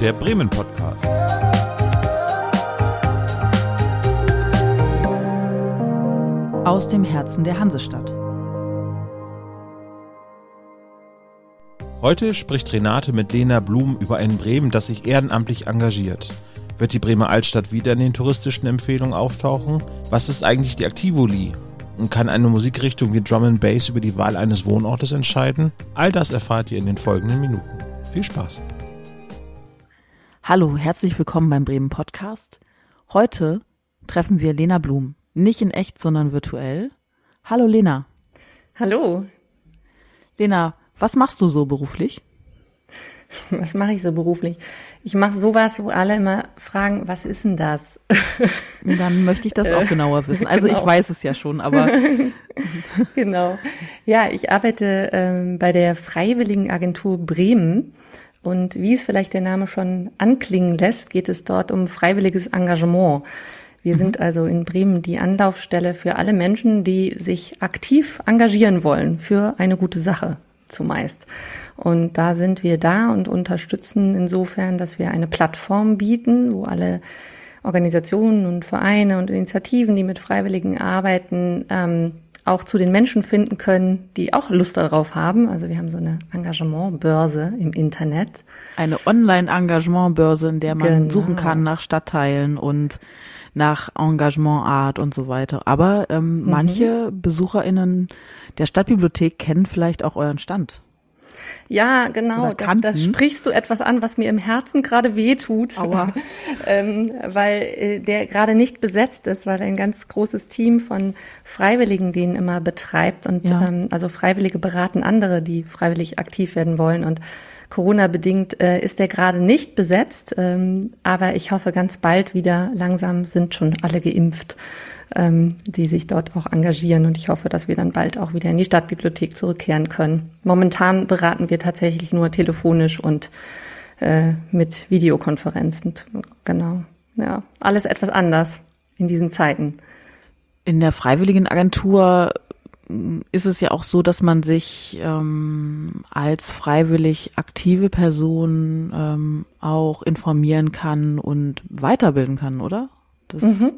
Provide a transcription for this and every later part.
der Bremen Podcast. Aus dem Herzen der Hansestadt. Heute spricht Renate mit Lena Blum über ein Bremen, das sich ehrenamtlich engagiert. Wird die Bremer Altstadt wieder in den touristischen Empfehlungen auftauchen? Was ist eigentlich die Aktivoli? Und kann eine Musikrichtung wie Drum and Bass über die Wahl eines Wohnortes entscheiden? All das erfahrt ihr in den folgenden Minuten. Viel Spaß! Hallo, herzlich willkommen beim Bremen Podcast. Heute treffen wir Lena Blum. Nicht in echt, sondern virtuell. Hallo Lena. Hallo. Lena, was machst du so beruflich? Was mache ich so beruflich? Ich mache sowas, wo alle immer fragen, was ist denn das? Dann möchte ich das auch genauer wissen. Also genau. ich weiß es ja schon, aber. genau. Ja, ich arbeite ähm, bei der Freiwilligen Agentur Bremen. Und wie es vielleicht der Name schon anklingen lässt, geht es dort um freiwilliges Engagement. Wir mhm. sind also in Bremen die Anlaufstelle für alle Menschen, die sich aktiv engagieren wollen für eine gute Sache zumeist. Und da sind wir da und unterstützen insofern, dass wir eine Plattform bieten, wo alle Organisationen und Vereine und Initiativen, die mit Freiwilligen arbeiten, ähm, auch zu den Menschen finden können, die auch Lust darauf haben. Also wir haben so eine Engagementbörse im Internet. Eine Online-Engagementbörse, in der man genau. suchen kann nach Stadtteilen und nach Engagementart und so weiter. Aber ähm, mhm. manche BesucherInnen der Stadtbibliothek kennen vielleicht auch euren Stand. Ja, genau. Da, da, sprichst du etwas an, was mir im Herzen gerade wehtut, ähm, weil äh, der gerade nicht besetzt ist, weil ein ganz großes Team von Freiwilligen den immer betreibt und ja. ähm, also Freiwillige beraten andere, die freiwillig aktiv werden wollen und Corona bedingt äh, ist der gerade nicht besetzt, ähm, aber ich hoffe ganz bald wieder. Langsam sind schon alle geimpft ähm, die sich dort auch engagieren. Und ich hoffe, dass wir dann bald auch wieder in die Stadtbibliothek zurückkehren können. Momentan beraten wir tatsächlich nur telefonisch und äh, mit Videokonferenzen. Genau. Ja, alles etwas anders in diesen Zeiten. In der Freiwilligenagentur ist es ja auch so, dass man sich ähm, als freiwillig aktive Person ähm, auch informieren kann und weiterbilden kann, oder? Das mhm.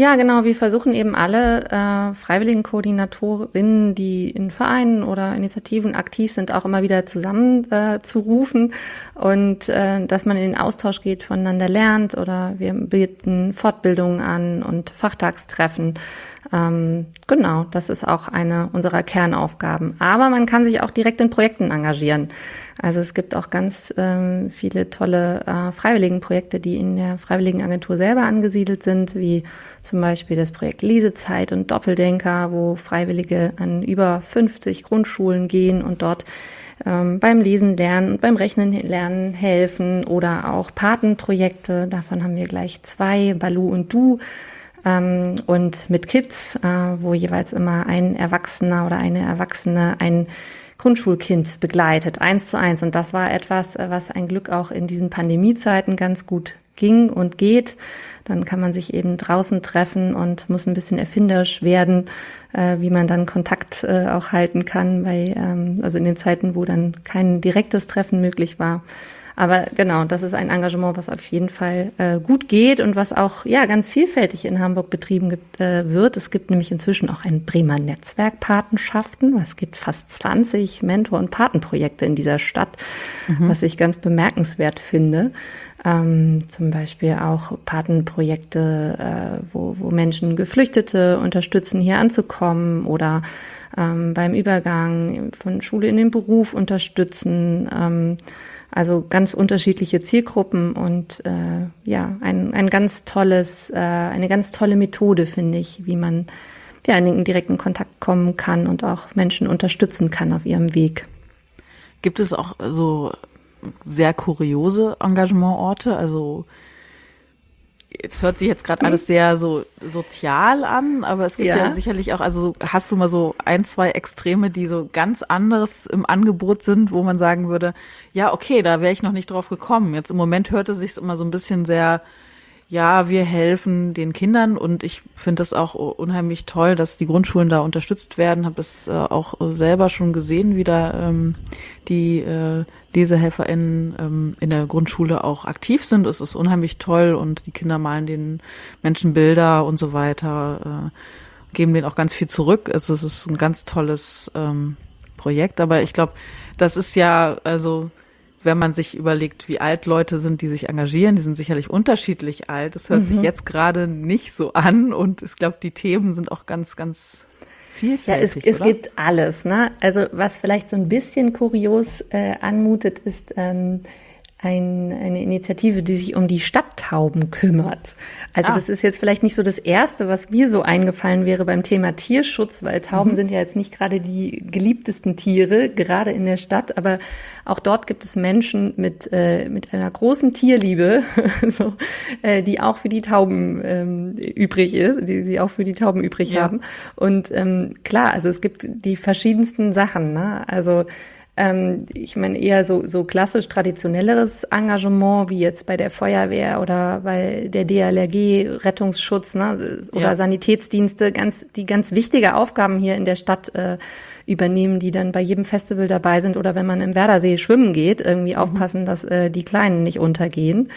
Ja, genau. Wir versuchen eben alle äh, freiwilligen Koordinatorinnen, die in Vereinen oder Initiativen aktiv sind, auch immer wieder zusammen äh, und äh, dass man in den Austausch geht, voneinander lernt oder wir bieten Fortbildungen an und Fachtagstreffen. Ähm, genau, das ist auch eine unserer Kernaufgaben. Aber man kann sich auch direkt in Projekten engagieren. Also es gibt auch ganz ähm, viele tolle äh, Freiwilligenprojekte, die in der Freiwilligenagentur selber angesiedelt sind, wie zum Beispiel das Projekt Lesezeit und Doppeldenker, wo Freiwillige an über 50 Grundschulen gehen und dort ähm, beim Lesen lernen und beim Rechnen lernen helfen oder auch Patenprojekte. Davon haben wir gleich zwei, Balu und Du. Ähm, und mit Kids, äh, wo jeweils immer ein Erwachsener oder eine Erwachsene ein Grundschulkind begleitet, eins zu eins. Und das war etwas, äh, was ein Glück auch in diesen Pandemiezeiten ganz gut ging und geht. Dann kann man sich eben draußen treffen und muss ein bisschen erfinderisch werden, äh, wie man dann Kontakt äh, auch halten kann, bei, ähm, also in den Zeiten, wo dann kein direktes Treffen möglich war. Aber genau, das ist ein Engagement, was auf jeden Fall äh, gut geht und was auch ja ganz vielfältig in Hamburg betrieben gibt, äh, wird. Es gibt nämlich inzwischen auch ein Bremer Netzwerk Patenschaften. Es gibt fast 20 Mentor- und Patenprojekte in dieser Stadt, mhm. was ich ganz bemerkenswert finde. Ähm, zum Beispiel auch Patenprojekte, äh, wo, wo Menschen Geflüchtete unterstützen, hier anzukommen oder ähm, beim Übergang von Schule in den Beruf unterstützen. Ähm, also ganz unterschiedliche Zielgruppen und äh, ja, ein, ein ganz tolles, äh, eine ganz tolle Methode, finde ich, wie man ja, in den direkten Kontakt kommen kann und auch Menschen unterstützen kann auf ihrem Weg. Gibt es auch so sehr kuriose Engagementorte? Also es hört sich jetzt gerade alles sehr so sozial an, aber es gibt ja. ja. sicherlich auch, also hast du mal so ein, zwei Extreme, die so ganz anderes im Angebot sind, wo man sagen würde, ja, okay, da wäre ich noch nicht drauf gekommen. Jetzt im Moment hörte sich immer so ein bisschen sehr, ja, wir helfen den Kindern und ich finde das auch unheimlich toll, dass die Grundschulen da unterstützt werden. Habe es äh, auch selber schon gesehen, wie da ähm, die äh, LesehelferInnen ähm, in der Grundschule auch aktiv sind. Es ist unheimlich toll und die Kinder malen den Menschen Bilder und so weiter, äh, geben denen auch ganz viel zurück. Also es ist ein ganz tolles ähm, Projekt, aber ich glaube, das ist ja, also wenn man sich überlegt, wie alt Leute sind, die sich engagieren, die sind sicherlich unterschiedlich alt. Das hört mhm. sich jetzt gerade nicht so an und ich glaube, die Themen sind auch ganz, ganz vielfältig. Ja, es, es gibt alles. Ne? Also was vielleicht so ein bisschen kurios äh, anmutet, ist ähm, ein, eine Initiative, die sich um die Stadttauben kümmert. Also ah. das ist jetzt vielleicht nicht so das Erste, was mir so eingefallen wäre beim Thema Tierschutz, weil Tauben mhm. sind ja jetzt nicht gerade die geliebtesten Tiere, gerade in der Stadt, aber auch dort gibt es Menschen mit, äh, mit einer großen Tierliebe, so, äh, die auch für die Tauben ähm, übrig ist, die sie auch für die Tauben übrig ja. haben. Und ähm, klar, also es gibt die verschiedensten Sachen. Ne? Also ähm, ich meine eher so, so klassisch traditionelleres Engagement, wie jetzt bei der Feuerwehr oder bei der DLRG, Rettungsschutz ne, oder ja. Sanitätsdienste, ganz, die ganz wichtige Aufgaben hier in der Stadt äh, übernehmen, die dann bei jedem Festival dabei sind oder wenn man im Werdersee schwimmen geht, irgendwie mhm. aufpassen, dass äh, die Kleinen nicht untergehen.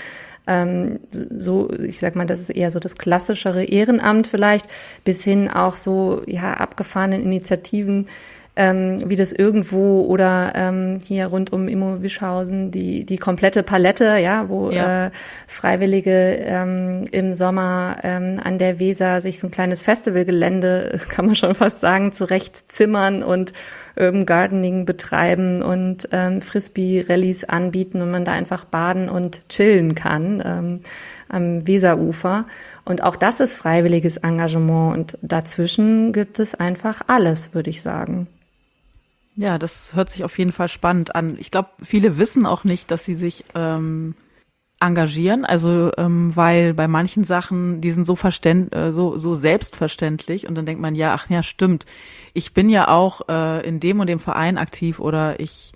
Ähm, so, ich sag mal, das ist eher so das klassischere Ehrenamt vielleicht, bis hin auch so, ja, abgefahrenen Initiativen, ähm, wie das irgendwo oder ähm, hier rund um Immo Wischhausen die die komplette Palette, ja, wo ja. Äh, Freiwillige ähm, im Sommer ähm, an der Weser sich so ein kleines Festivalgelände, kann man schon fast sagen, zurecht zimmern und Urban Gardening betreiben und ähm, Frisbee-Rallies anbieten und man da einfach baden und chillen kann ähm, am Weserufer. Und auch das ist freiwilliges Engagement und dazwischen gibt es einfach alles, würde ich sagen. Ja, das hört sich auf jeden Fall spannend an. Ich glaube, viele wissen auch nicht, dass sie sich ähm, engagieren, also ähm, weil bei manchen Sachen, die sind so verständ, äh, so so selbstverständlich und dann denkt man ja, ach ja, stimmt. Ich bin ja auch äh, in dem und dem Verein aktiv oder ich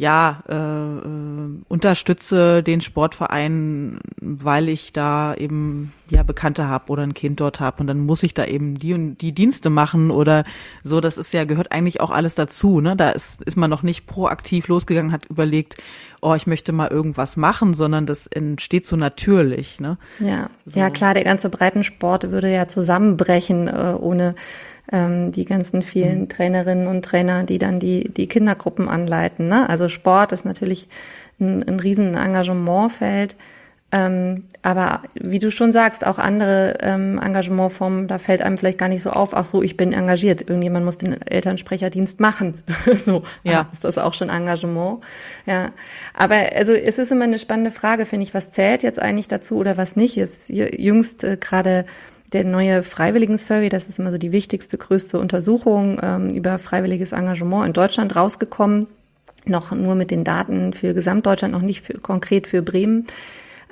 ja, äh, äh, unterstütze den Sportverein, weil ich da eben ja Bekannte habe oder ein Kind dort habe und dann muss ich da eben die und die Dienste machen oder so. Das ist ja gehört eigentlich auch alles dazu. Ne, da ist ist man noch nicht proaktiv losgegangen, hat überlegt, oh, ich möchte mal irgendwas machen, sondern das entsteht so natürlich. Ne? Ja, so. ja klar, der ganze Breitensport würde ja zusammenbrechen äh, ohne ähm, die ganzen vielen mhm. Trainerinnen und Trainer, die dann die, die Kindergruppen anleiten. Ne? Also Sport ist natürlich ein, ein riesen Engagementfeld. Ähm, aber wie du schon sagst, auch andere ähm, Engagementformen, da fällt einem vielleicht gar nicht so auf, ach so, ich bin engagiert. Irgendjemand muss den Elternsprecherdienst machen. so, ja. ist das auch schon Engagement. Ja. Aber also es ist immer eine spannende Frage, finde ich, was zählt jetzt eigentlich dazu oder was nicht ist. Jüngst äh, gerade der neue Freiwilligen-Survey, das ist immer so die wichtigste, größte Untersuchung ähm, über freiwilliges Engagement in Deutschland rausgekommen. Noch nur mit den Daten für Gesamtdeutschland, noch nicht für, konkret für Bremen.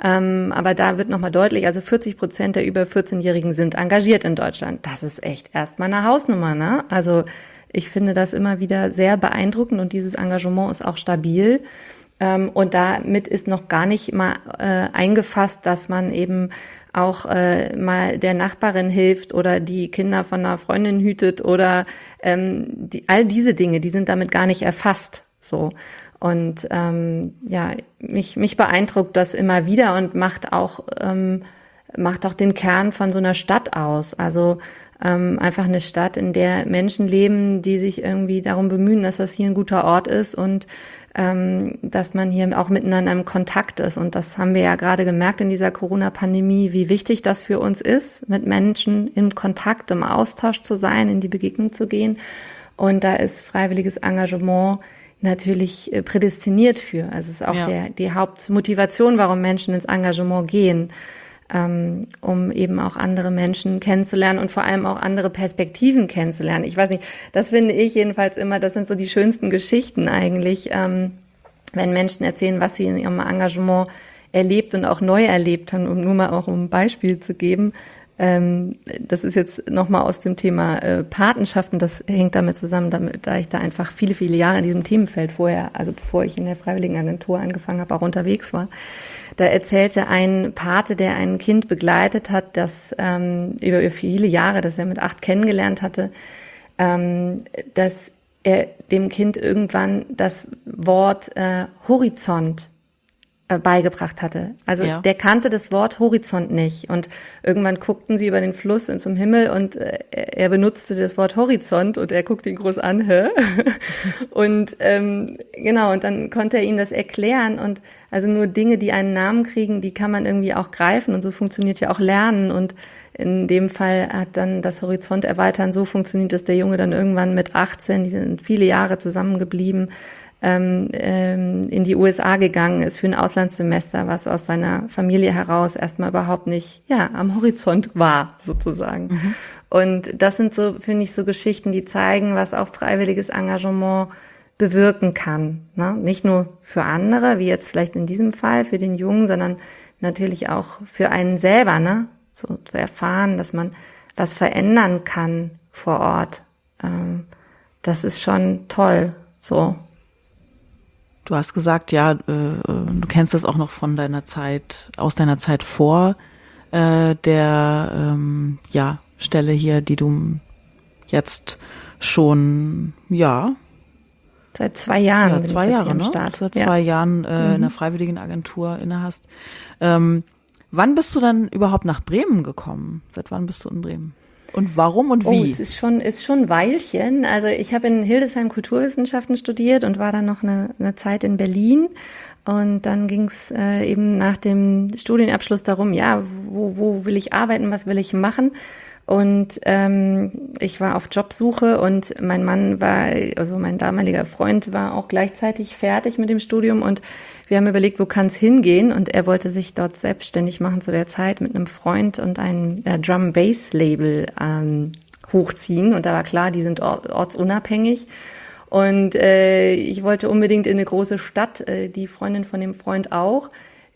Ähm, aber da wird nochmal deutlich, also 40 Prozent der über 14-Jährigen sind engagiert in Deutschland. Das ist echt erstmal eine Hausnummer, ne? Also ich finde das immer wieder sehr beeindruckend und dieses Engagement ist auch stabil. Ähm, und damit ist noch gar nicht mal äh, eingefasst, dass man eben auch äh, mal der Nachbarin hilft oder die Kinder von einer Freundin hütet oder ähm, die, all diese Dinge, die sind damit gar nicht erfasst. So. Und ähm, ja, mich, mich beeindruckt das immer wieder und macht auch, ähm, macht auch den Kern von so einer Stadt aus. Also ähm, einfach eine Stadt, in der Menschen leben, die sich irgendwie darum bemühen, dass das hier ein guter Ort ist und ähm, dass man hier auch miteinander im Kontakt ist. Und das haben wir ja gerade gemerkt in dieser Corona-Pandemie, wie wichtig das für uns ist, mit Menschen im Kontakt, im Austausch zu sein, in die Begegnung zu gehen. Und da ist freiwilliges Engagement natürlich äh, prädestiniert für. Also es ist auch ja. der, die Hauptmotivation, warum Menschen ins Engagement gehen ähm, um eben auch andere Menschen kennenzulernen und vor allem auch andere Perspektiven kennenzulernen. Ich weiß nicht, das finde ich jedenfalls immer, das sind so die schönsten Geschichten eigentlich, ähm, wenn Menschen erzählen, was sie in ihrem Engagement erlebt und auch neu erlebt haben, um nur mal auch um ein Beispiel zu geben. Ähm, das ist jetzt nochmal aus dem Thema äh, Patenschaften, das hängt damit zusammen, damit, da ich da einfach viele, viele Jahre in diesem Themenfeld vorher, also bevor ich in der Freiwilligenagentur angefangen habe, auch unterwegs war. Da erzählte ein Pate, der ein Kind begleitet hat, das ähm, über viele Jahre, das er mit acht kennengelernt hatte, ähm, dass er dem Kind irgendwann das Wort äh, Horizont äh, beigebracht hatte. Also ja. der kannte das Wort Horizont nicht und irgendwann guckten sie über den Fluss in zum Himmel und äh, er benutzte das Wort Horizont und er guckte ihn groß an, hä? und ähm, genau und dann konnte er ihm das erklären und also nur Dinge, die einen Namen kriegen, die kann man irgendwie auch greifen und so funktioniert ja auch Lernen und in dem Fall hat dann das Horizont erweitern so funktioniert, dass der Junge dann irgendwann mit 18, die sind viele Jahre zusammengeblieben, ähm, ähm, in die USA gegangen ist für ein Auslandssemester, was aus seiner Familie heraus erstmal überhaupt nicht ja am Horizont war sozusagen. Mhm. Und das sind so finde ich so Geschichten, die zeigen, was auch freiwilliges Engagement bewirken kann. Ne? Nicht nur für andere, wie jetzt vielleicht in diesem Fall für den Jungen, sondern natürlich auch für einen selber, ne? So zu erfahren, dass man was verändern kann vor Ort. Ähm, das ist schon toll. So. Du hast gesagt, ja, äh, du kennst das auch noch von deiner Zeit, aus deiner Zeit vor äh, der ähm, ja, Stelle hier, die du jetzt schon, ja. Seit zwei Jahren. Ja, zwei Jahre, ne? Start. Seit ja. zwei Jahren äh, mhm. in der Freiwilligen Agentur innehast. Ähm, wann bist du dann überhaupt nach Bremen gekommen? Seit wann bist du in Bremen? Und warum und oh, wie? Oh, es ist schon, ist schon ein Weilchen. Also ich habe in Hildesheim Kulturwissenschaften studiert und war dann noch eine, eine Zeit in Berlin. Und dann ging es äh, eben nach dem Studienabschluss darum, ja, wo, wo will ich arbeiten, was will ich machen? Und ähm, ich war auf Jobsuche und mein Mann war, also mein damaliger Freund war auch gleichzeitig fertig mit dem Studium und wir haben überlegt, wo kann es hingehen? Und er wollte sich dort selbstständig machen zu der Zeit mit einem Freund und ein äh, Drum Bass Label ähm, hochziehen. Und da war klar, die sind ortsunabhängig. Und äh, ich wollte unbedingt in eine große Stadt, äh, die Freundin von dem Freund auch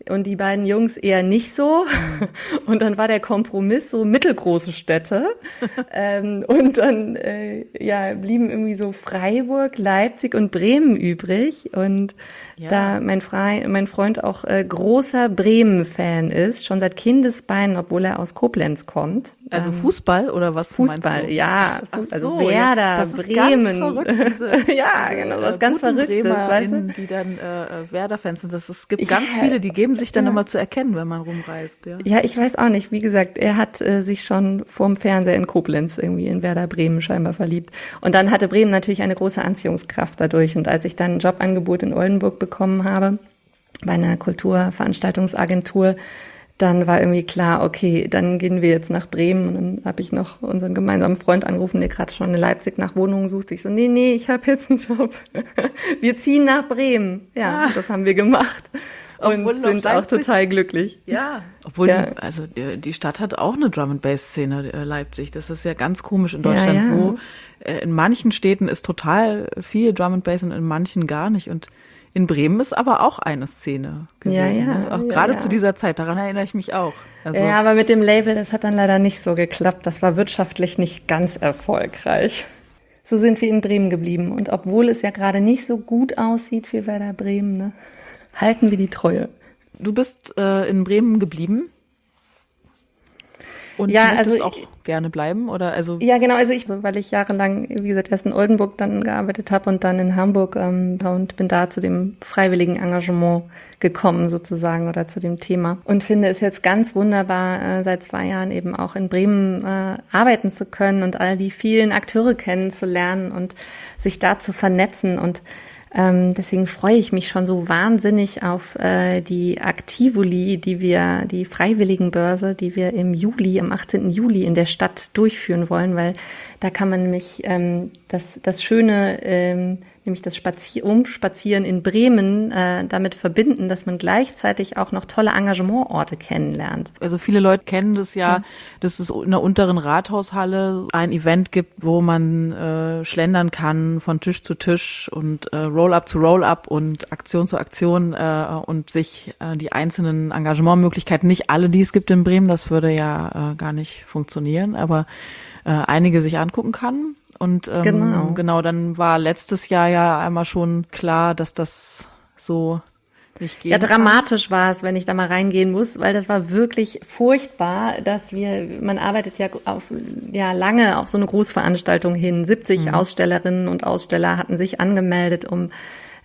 und die beiden Jungs eher nicht so. Mhm. Und dann war der Kompromiss so mittelgroße Städte. ähm, und dann äh, ja, blieben irgendwie so Freiburg, Leipzig und Bremen übrig. Und ja. da mein, Fre mein Freund auch äh, großer Bremen-Fan ist, schon seit Kindesbeinen, obwohl er aus Koblenz kommt. Also ähm, Fußball oder was Fußball, ja. Fuß, also so, Werder, ja. das Bremen. Ist ganz verrückt, diese, ja, genau, was ganz Verrücktes. Weißt du? die dann äh, äh, Werder-Fans sind. Das, es gibt ja, ganz viele, die geben sich dann ja. immer zu erkennen, wenn man rumreist. Ja. ja, ich weiß auch nicht. Wie gesagt, er hat äh, sich schon vorm Fernseher in Koblenz irgendwie in Werder Bremen scheinbar verliebt. Und dann hatte Bremen natürlich eine große Anziehungskraft dadurch. Und als ich dann ein Jobangebot in Oldenburg bekommen habe, bei einer Kulturveranstaltungsagentur, dann war irgendwie klar, okay, dann gehen wir jetzt nach Bremen. Und dann habe ich noch unseren gemeinsamen Freund angerufen, der gerade schon in Leipzig nach Wohnungen sucht. Ich so, nee, nee, ich habe jetzt einen Job. wir ziehen nach Bremen. Ja, ah. das haben wir gemacht. Und obwohl sind auch total glücklich. Ja, obwohl ja. Die, also die Stadt hat auch eine Drum and Bass Szene äh, Leipzig. Das ist ja ganz komisch in Deutschland, ja, ja. wo äh, in manchen Städten ist total viel Drum and Bass und in manchen gar nicht und in Bremen ist aber auch eine Szene gewesen. Ja, ja, ne? Auch ja, gerade ja. zu dieser Zeit, daran erinnere ich mich auch. Also ja, aber mit dem Label, das hat dann leider nicht so geklappt. Das war wirtschaftlich nicht ganz erfolgreich. So sind wir in Bremen geblieben. Und obwohl es ja gerade nicht so gut aussieht für Werder Bremen, ne, halten wir die Treue. Du bist äh, in Bremen geblieben? Und ja, also auch gerne bleiben oder? Also ja genau also ich weil ich jahrelang wie gesagt erst in Oldenburg dann gearbeitet habe und dann in Hamburg ähm, und bin da zu dem freiwilligen Engagement gekommen sozusagen oder zu dem Thema. Und finde es jetzt ganz wunderbar äh, seit zwei Jahren eben auch in Bremen äh, arbeiten zu können und all die vielen Akteure kennenzulernen und sich da zu vernetzen. Und ähm, deswegen freue ich mich schon so wahnsinnig auf äh, die Aktivoli, die wir, die Freiwilligenbörse, die wir im Juli, am 18. Juli in der Stadt durchführen wollen, weil da kann man nämlich ähm, das, das Schöne ähm, nämlich das Spazier Umspazieren in Bremen äh, damit verbinden, dass man gleichzeitig auch noch tolle Engagementorte kennenlernt. Also viele Leute kennen das ja, ja. dass es in der unteren Rathaushalle ein Event gibt, wo man äh, schlendern kann von Tisch zu Tisch und äh, Roll-up zu Roll-up und Aktion zu Aktion äh, und sich äh, die einzelnen Engagementmöglichkeiten, nicht alle, die es gibt in Bremen, das würde ja äh, gar nicht funktionieren, aber äh, einige sich angucken kann und ähm, genau. genau, dann war letztes Jahr ja einmal schon klar, dass das so Ja, dramatisch war es, wenn ich da mal reingehen muss, weil das war wirklich furchtbar, dass wir, man arbeitet ja auf, ja, lange auf so eine Großveranstaltung hin. 70 mhm. Ausstellerinnen und Aussteller hatten sich angemeldet, um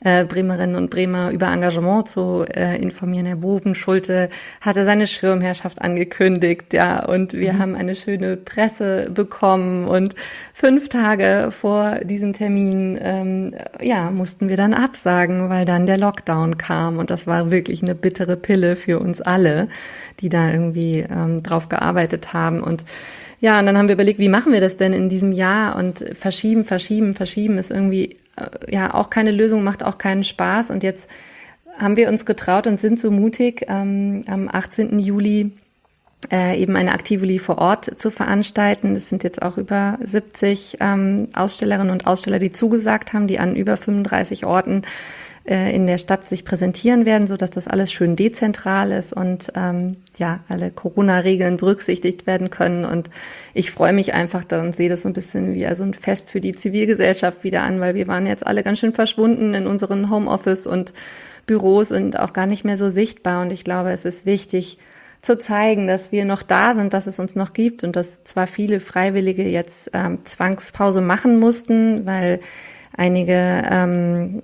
äh, Bremerinnen und Bremer über Engagement zu äh, informieren. Herr Bovenschulte hatte seine Schirmherrschaft angekündigt, ja, und wir mhm. haben eine schöne Presse bekommen und fünf Tage vor diesem Termin, ähm, ja, mussten wir dann absagen, weil dann der Lockdown kam und das war wirklich eine bittere Pille für uns alle, die da irgendwie ähm, drauf gearbeitet haben und ja, und dann haben wir überlegt, wie machen wir das denn in diesem Jahr? Und verschieben, verschieben, verschieben ist irgendwie ja auch keine Lösung, macht auch keinen Spaß. Und jetzt haben wir uns getraut und sind so mutig, ähm, am 18. Juli äh, eben eine Aktivoli vor Ort zu veranstalten. Es sind jetzt auch über 70 ähm, Ausstellerinnen und Aussteller, die zugesagt haben, die an über 35 Orten äh, in der Stadt sich präsentieren werden, so dass das alles schön dezentral ist und ähm, ja alle Corona-Regeln berücksichtigt werden können. Und ich freue mich einfach da und sehe das so ein bisschen wie also ein Fest für die Zivilgesellschaft wieder an, weil wir waren jetzt alle ganz schön verschwunden in unseren Homeoffice und Büros und auch gar nicht mehr so sichtbar. Und ich glaube, es ist wichtig, zu zeigen, dass wir noch da sind, dass es uns noch gibt und dass zwar viele Freiwillige jetzt ähm, Zwangspause machen mussten, weil einige, ähm,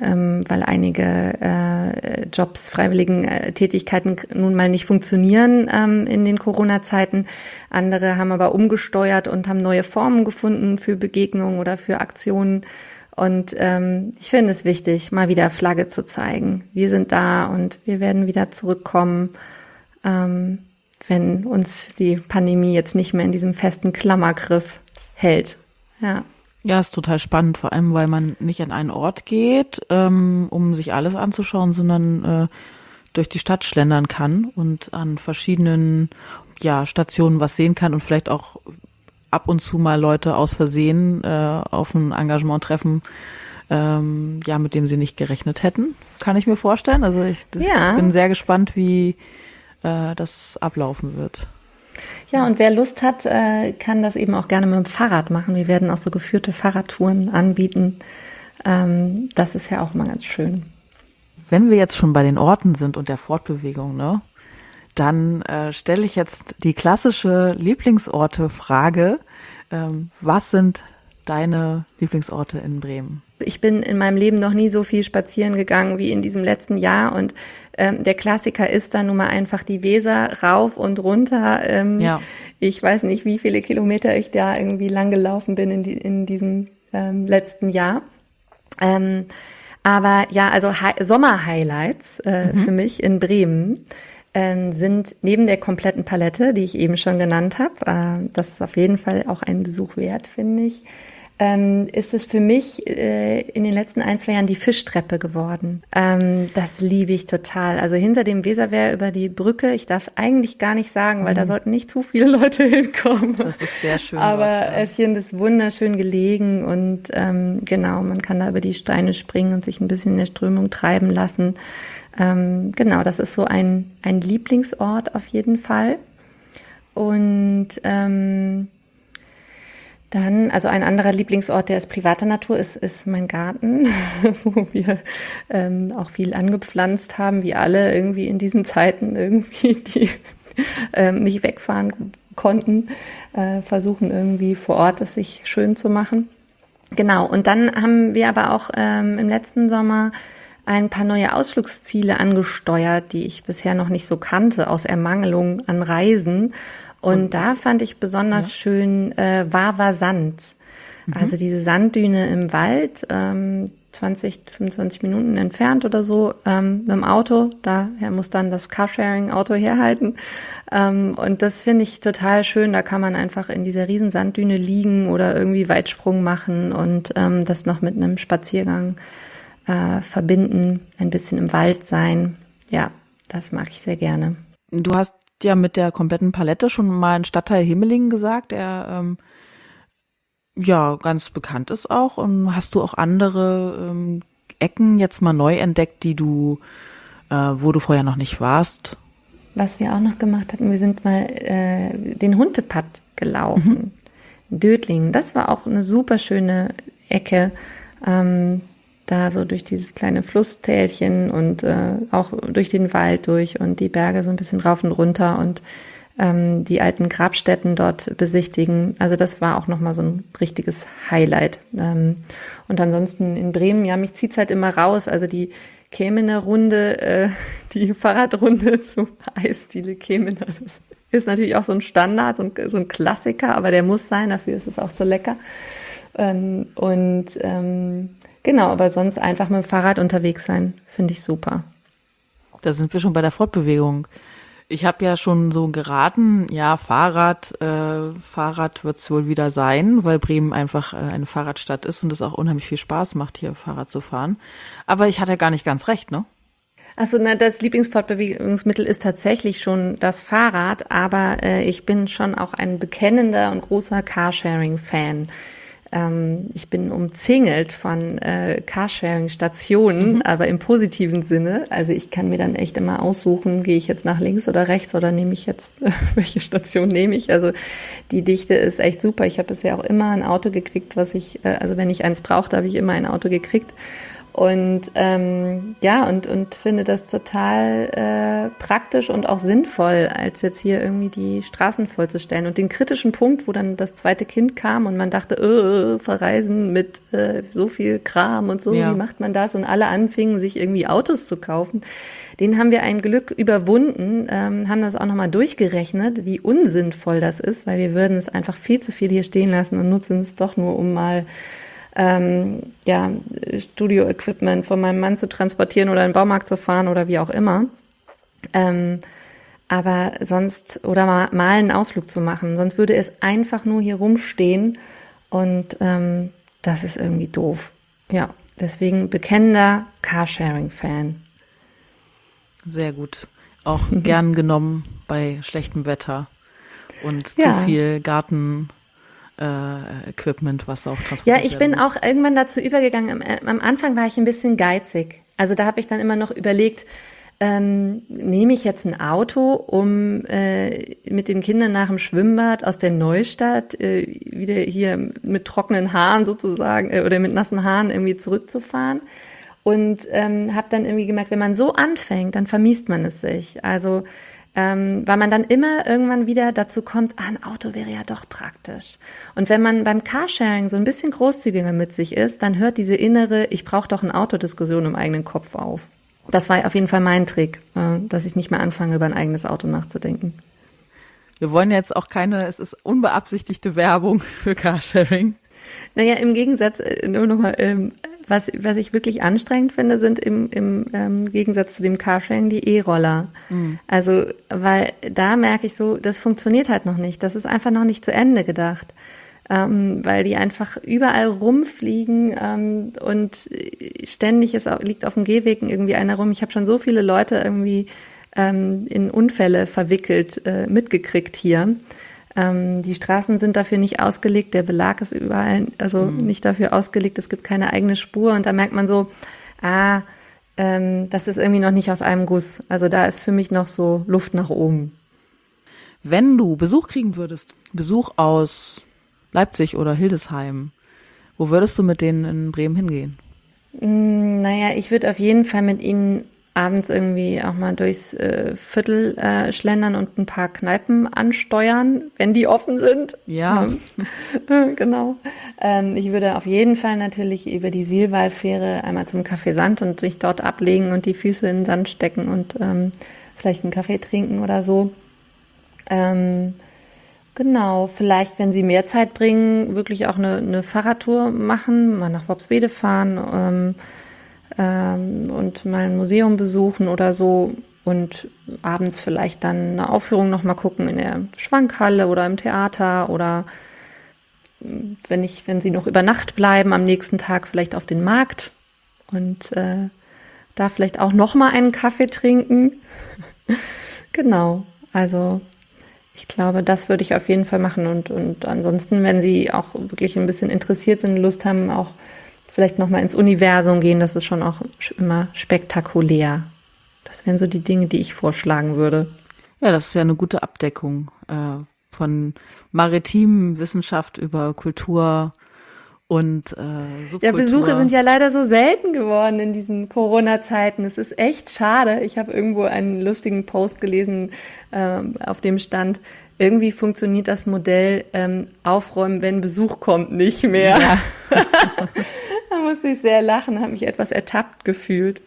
ähm, weil einige äh, Jobs, freiwilligen äh, Tätigkeiten nun mal nicht funktionieren ähm, in den Corona-Zeiten. Andere haben aber umgesteuert und haben neue Formen gefunden für Begegnungen oder für Aktionen. Und ähm, ich finde es wichtig, mal wieder Flagge zu zeigen. Wir sind da und wir werden wieder zurückkommen, ähm, wenn uns die Pandemie jetzt nicht mehr in diesem festen Klammergriff hält. Ja. Ja, ist total spannend, vor allem weil man nicht an einen Ort geht, ähm, um sich alles anzuschauen, sondern äh, durch die Stadt schlendern kann und an verschiedenen ja, Stationen was sehen kann und vielleicht auch ab und zu mal Leute aus Versehen äh, auf ein Engagement treffen, ähm, ja, mit dem sie nicht gerechnet hätten, kann ich mir vorstellen. Also ich, das, ja. ich bin sehr gespannt, wie äh, das ablaufen wird. Ja, und wer Lust hat, äh, kann das eben auch gerne mit dem Fahrrad machen. Wir werden auch so geführte Fahrradtouren anbieten. Ähm, das ist ja auch immer ganz schön. Wenn wir jetzt schon bei den Orten sind und der Fortbewegung, ne, dann äh, stelle ich jetzt die klassische Lieblingsorte-Frage. Ähm, was sind deine Lieblingsorte in Bremen? Ich bin in meinem Leben noch nie so viel spazieren gegangen wie in diesem letzten Jahr und ähm, der Klassiker ist dann nun mal einfach die Weser rauf und runter. Ähm, ja. Ich weiß nicht, wie viele Kilometer ich da irgendwie lang gelaufen bin in, die, in diesem ähm, letzten Jahr. Ähm, aber ja, also Sommer-Highlights äh, mhm. für mich in Bremen ähm, sind neben der kompletten Palette, die ich eben schon genannt habe, äh, das ist auf jeden Fall auch ein Besuch wert, finde ich ähm, ist es für mich äh, in den letzten ein, zwei Jahren die Fischtreppe geworden. Ähm, das liebe ich total. Also hinter dem Weserwehr über die Brücke, ich darf es eigentlich gar nicht sagen, weil mhm. da sollten nicht zu viele Leute hinkommen. Das ist sehr schön. Aber dort, ja. es hier ist wunderschön gelegen und ähm, genau, man kann da über die Steine springen und sich ein bisschen in der Strömung treiben lassen. Ähm, genau, das ist so ein, ein Lieblingsort auf jeden Fall. Und ähm, dann, also ein anderer Lieblingsort, der ist privater Natur, ist, ist mein Garten, wo wir ähm, auch viel angepflanzt haben, wie alle irgendwie in diesen Zeiten irgendwie, die ähm, nicht wegfahren konnten, äh, versuchen irgendwie vor Ort es sich schön zu machen. Genau, und dann haben wir aber auch ähm, im letzten Sommer ein paar neue Ausflugsziele angesteuert, die ich bisher noch nicht so kannte, aus Ermangelung an Reisen. Und, da fand ich besonders ja. schön äh, Wawa Sand. Mhm. Also diese Sanddüne im Wald, ähm, 20, 25 Minuten entfernt oder so, ähm, mit dem Auto. Daher muss dann das Carsharing-Auto herhalten. Ähm, und das finde ich total schön. Da kann man einfach in dieser riesen Sanddüne liegen oder irgendwie Weitsprung machen und ähm, das noch mit einem Spaziergang äh, verbinden, ein bisschen im Wald sein. Ja, das mag ich sehr gerne. Du hast ja mit der kompletten Palette schon mal einen Stadtteil Himmelingen gesagt, der ähm, ja ganz bekannt ist auch. Und hast du auch andere ähm, Ecken jetzt mal neu entdeckt, die du, äh, wo du vorher noch nicht warst? Was wir auch noch gemacht hatten, wir sind mal äh, den Huntepad gelaufen. Mhm. Dödlingen, das war auch eine super schöne Ecke. Ähm, da so durch dieses kleine Flusstälchen und äh, auch durch den Wald durch und die Berge so ein bisschen rauf und runter und ähm, die alten Grabstätten dort besichtigen. Also das war auch nochmal so ein richtiges Highlight. Ähm, und ansonsten in Bremen, ja, mich zieht's halt immer raus. Also die Kämener Runde, äh, die Fahrradrunde zum Eisdiele Kämener, das ist natürlich auch so ein Standard, so ein, so ein Klassiker, aber der muss sein, dafür ist es auch so lecker. Ähm, und ähm, genau, aber sonst einfach mit dem Fahrrad unterwegs sein, finde ich super. Da sind wir schon bei der Fortbewegung. Ich habe ja schon so geraten, ja, Fahrrad, äh, Fahrrad wird es wohl wieder sein, weil Bremen einfach äh, eine Fahrradstadt ist und es auch unheimlich viel Spaß macht, hier Fahrrad zu fahren. Aber ich hatte gar nicht ganz recht, ne? Also na, das Lieblingsfortbewegungsmittel ist tatsächlich schon das Fahrrad, aber äh, ich bin schon auch ein bekennender und großer Carsharing-Fan. Ähm, ich bin umzingelt von äh, Carsharing-Stationen, mhm. aber im positiven Sinne. Also ich kann mir dann echt immer aussuchen, gehe ich jetzt nach links oder rechts oder nehme ich jetzt, welche Station nehme ich. Also die Dichte ist echt super. Ich habe bisher auch immer ein Auto gekriegt, was ich, äh, also wenn ich eins brauchte, habe ich immer ein Auto gekriegt. Und ähm, ja, und, und finde das total äh, praktisch und auch sinnvoll, als jetzt hier irgendwie die Straßen vollzustellen. Und den kritischen Punkt, wo dann das zweite Kind kam und man dachte, äh, verreisen mit äh, so viel Kram und so, ja. wie macht man das? Und alle anfingen, sich irgendwie Autos zu kaufen. Den haben wir ein Glück überwunden, ähm, haben das auch nochmal durchgerechnet, wie unsinnvoll das ist, weil wir würden es einfach viel zu viel hier stehen lassen und nutzen es doch nur, um mal ähm, ja, Studio-Equipment von meinem Mann zu transportieren oder in den Baumarkt zu fahren oder wie auch immer. Ähm, aber sonst, oder mal, mal einen Ausflug zu machen, sonst würde es einfach nur hier rumstehen und ähm, das ist irgendwie doof. Ja, deswegen bekennender Carsharing-Fan. Sehr gut. Auch gern genommen bei schlechtem Wetter und ja. zu viel Garten äh, Equipment, was auch transportiert Ja, ich bin muss. auch irgendwann dazu übergegangen. Am, äh, am, Anfang war ich ein bisschen geizig. Also da habe ich dann immer noch überlegt, ähm, nehme ich jetzt ein Auto, um äh, mit den Kindern nach dem Schwimmbad aus der Neustadt äh, wieder hier mit trockenen Haaren sozusagen äh, oder mit nassen Haaren irgendwie zurückzufahren. Und ähm, habe dann irgendwie gemerkt, wenn man so anfängt, dann vermiest man es sich. Also ähm, weil man dann immer irgendwann wieder dazu kommt, ah, ein Auto wäre ja doch praktisch. Und wenn man beim Carsharing so ein bisschen großzügiger mit sich ist, dann hört diese innere, ich brauche doch ein Auto-Diskussion im eigenen Kopf auf. Das war auf jeden Fall mein Trick, äh, dass ich nicht mehr anfange, über ein eigenes Auto nachzudenken. Wir wollen jetzt auch keine, es ist unbeabsichtigte Werbung für Carsharing. Naja, im Gegensatz, äh, nur nochmal, ähm, was, was ich wirklich anstrengend finde, sind im, im ähm, Gegensatz zu dem Carsharing die E-Roller. Mhm. Also, weil da merke ich so, das funktioniert halt noch nicht. Das ist einfach noch nicht zu Ende gedacht. Ähm, weil die einfach überall rumfliegen ähm, und ständig ist, liegt auf dem Gehwegen irgendwie einer rum. Ich habe schon so viele Leute irgendwie ähm, in Unfälle verwickelt äh, mitgekriegt hier. Ähm, die Straßen sind dafür nicht ausgelegt, der Belag ist überall, also mhm. nicht dafür ausgelegt, es gibt keine eigene Spur und da merkt man so, ah, ähm, das ist irgendwie noch nicht aus einem Guss. Also da ist für mich noch so Luft nach oben. Wenn du Besuch kriegen würdest, Besuch aus Leipzig oder Hildesheim, wo würdest du mit denen in Bremen hingehen? Mm, naja, ich würde auf jeden Fall mit ihnen abends irgendwie auch mal durchs äh, Viertel äh, schlendern und ein paar Kneipen ansteuern, wenn die offen sind. Ja. genau. Ähm, ich würde auf jeden Fall natürlich über die Silwalfähre einmal zum Café Sand und sich dort ablegen und die Füße in den Sand stecken und ähm, vielleicht einen Kaffee trinken oder so. Ähm, Genau, vielleicht, wenn Sie mehr Zeit bringen, wirklich auch eine, eine Fahrradtour machen, mal nach Worpswede fahren, ähm, ähm, und mal ein Museum besuchen oder so und abends vielleicht dann eine Aufführung noch mal gucken in der Schwankhalle oder im Theater oder wenn ich, wenn sie noch über Nacht bleiben, am nächsten Tag vielleicht auf den Markt und äh, da vielleicht auch noch mal einen Kaffee trinken. genau, also ich glaube, das würde ich auf jeden Fall machen und und ansonsten, wenn Sie auch wirklich ein bisschen interessiert sind, Lust haben, auch vielleicht nochmal ins Universum gehen, das ist schon auch immer spektakulär. Das wären so die Dinge, die ich vorschlagen würde. Ja, das ist ja eine gute Abdeckung äh, von maritimen Wissenschaft über Kultur und äh, Subkultur. Ja, Besuche sind ja leider so selten geworden in diesen Corona-Zeiten. Es ist echt schade. Ich habe irgendwo einen lustigen Post gelesen, äh, auf dem stand, irgendwie funktioniert das Modell ähm, Aufräumen, wenn Besuch kommt, nicht mehr. Ja. da musste ich sehr lachen, habe mich etwas ertappt gefühlt.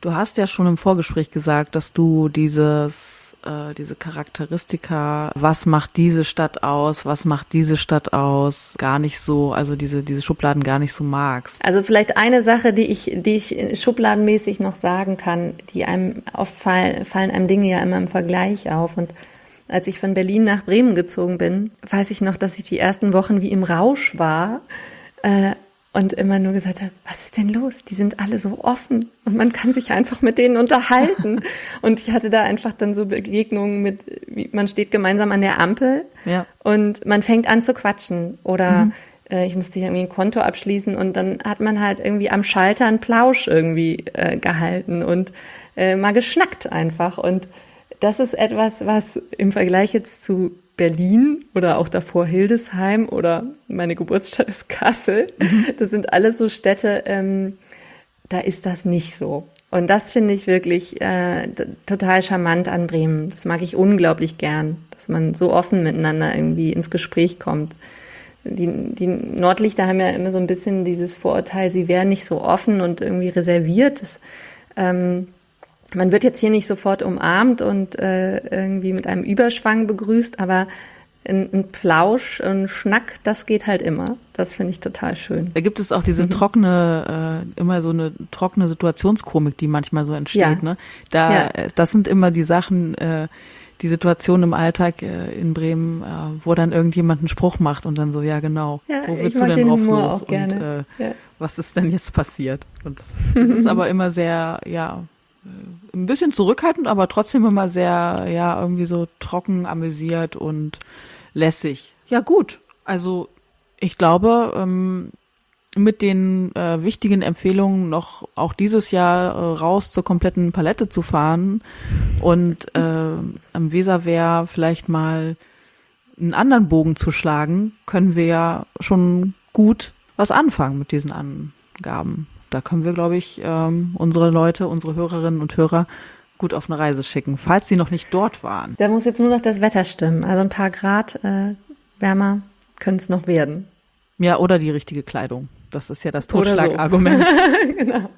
Du hast ja schon im Vorgespräch gesagt, dass du dieses äh, diese Charakteristika, was macht diese Stadt aus, was macht diese Stadt aus, gar nicht so, also diese, diese Schubladen gar nicht so magst. Also vielleicht eine Sache, die ich, die ich schubladenmäßig noch sagen kann, die einem oft fallen, fallen einem Dinge ja immer im Vergleich auf und als ich von Berlin nach Bremen gezogen bin, weiß ich noch, dass ich die ersten Wochen wie im Rausch war. Äh, und immer nur gesagt habe, was ist denn los? Die sind alle so offen und man kann sich einfach mit denen unterhalten. und ich hatte da einfach dann so Begegnungen mit, wie, man steht gemeinsam an der Ampel ja. und man fängt an zu quatschen oder mhm. äh, ich musste irgendwie ein Konto abschließen und dann hat man halt irgendwie am Schalter einen Plausch irgendwie äh, gehalten und äh, mal geschnackt einfach und das ist etwas, was im Vergleich jetzt zu Berlin oder auch davor Hildesheim oder meine Geburtsstadt ist Kassel. Mhm. Das sind alles so Städte, ähm, da ist das nicht so. Und das finde ich wirklich äh, total charmant an Bremen. Das mag ich unglaublich gern, dass man so offen miteinander irgendwie ins Gespräch kommt. Die, die Nordlichter haben ja immer so ein bisschen dieses Vorurteil, sie wären nicht so offen und irgendwie reserviert. Das, ähm, man wird jetzt hier nicht sofort umarmt und äh, irgendwie mit einem Überschwang begrüßt, aber ein, ein Plausch, ein Schnack, das geht halt immer. Das finde ich total schön. Da gibt es auch diese mhm. trockene, äh, immer so eine trockene Situationskomik, die manchmal so entsteht. Ja. Ne? Da, ja. Äh, das sind immer die Sachen, äh, die Situation im Alltag äh, in Bremen, äh, wo dann irgendjemand einen Spruch macht und dann so, ja genau, ja, wo willst du denn drauf los? Und äh, ja. was ist denn jetzt passiert? Und es ist aber immer sehr, ja, ein bisschen zurückhaltend, aber trotzdem immer sehr, ja, irgendwie so trocken, amüsiert und lässig. Ja, gut. Also ich glaube, ähm, mit den äh, wichtigen Empfehlungen noch auch dieses Jahr äh, raus zur kompletten Palette zu fahren und äh, am Weserwehr vielleicht mal einen anderen Bogen zu schlagen, können wir ja schon gut was anfangen mit diesen Angaben da können wir, glaube ich, ähm, unsere Leute, unsere Hörerinnen und Hörer gut auf eine Reise schicken, falls sie noch nicht dort waren. Da muss jetzt nur noch das Wetter stimmen. Also ein paar Grad äh, wärmer können es noch werden. Ja, oder die richtige Kleidung. Das ist ja das Totschlagargument. So. genau.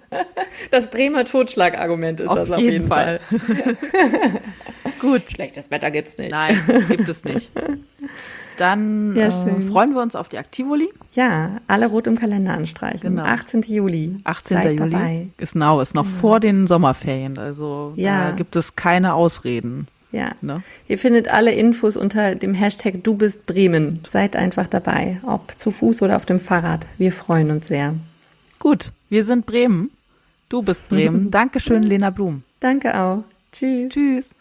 Das Bremer Totschlagargument ist auf das auf jeden, jeden Fall. Fall. Gut. Schlechtes Wetter gibt's nicht. Nein, gibt es nicht. Dann ja, äh, freuen wir uns auf die Aktivoli. Ja, alle rot im Kalender anstreichen. Genau. 18. Juli. 18. Seid Juli dabei. ist genau, ist noch ja. vor den Sommerferien. Also ja. da gibt es keine Ausreden. Ja. Ne? Ihr findet alle Infos unter dem Hashtag Du bist Bremen. Seid einfach dabei, ob zu Fuß oder auf dem Fahrrad. Wir freuen uns sehr. Gut, wir sind Bremen. Du bist Bremen. Dankeschön, Lena Blum. Danke auch. Tschüss. Tschüss.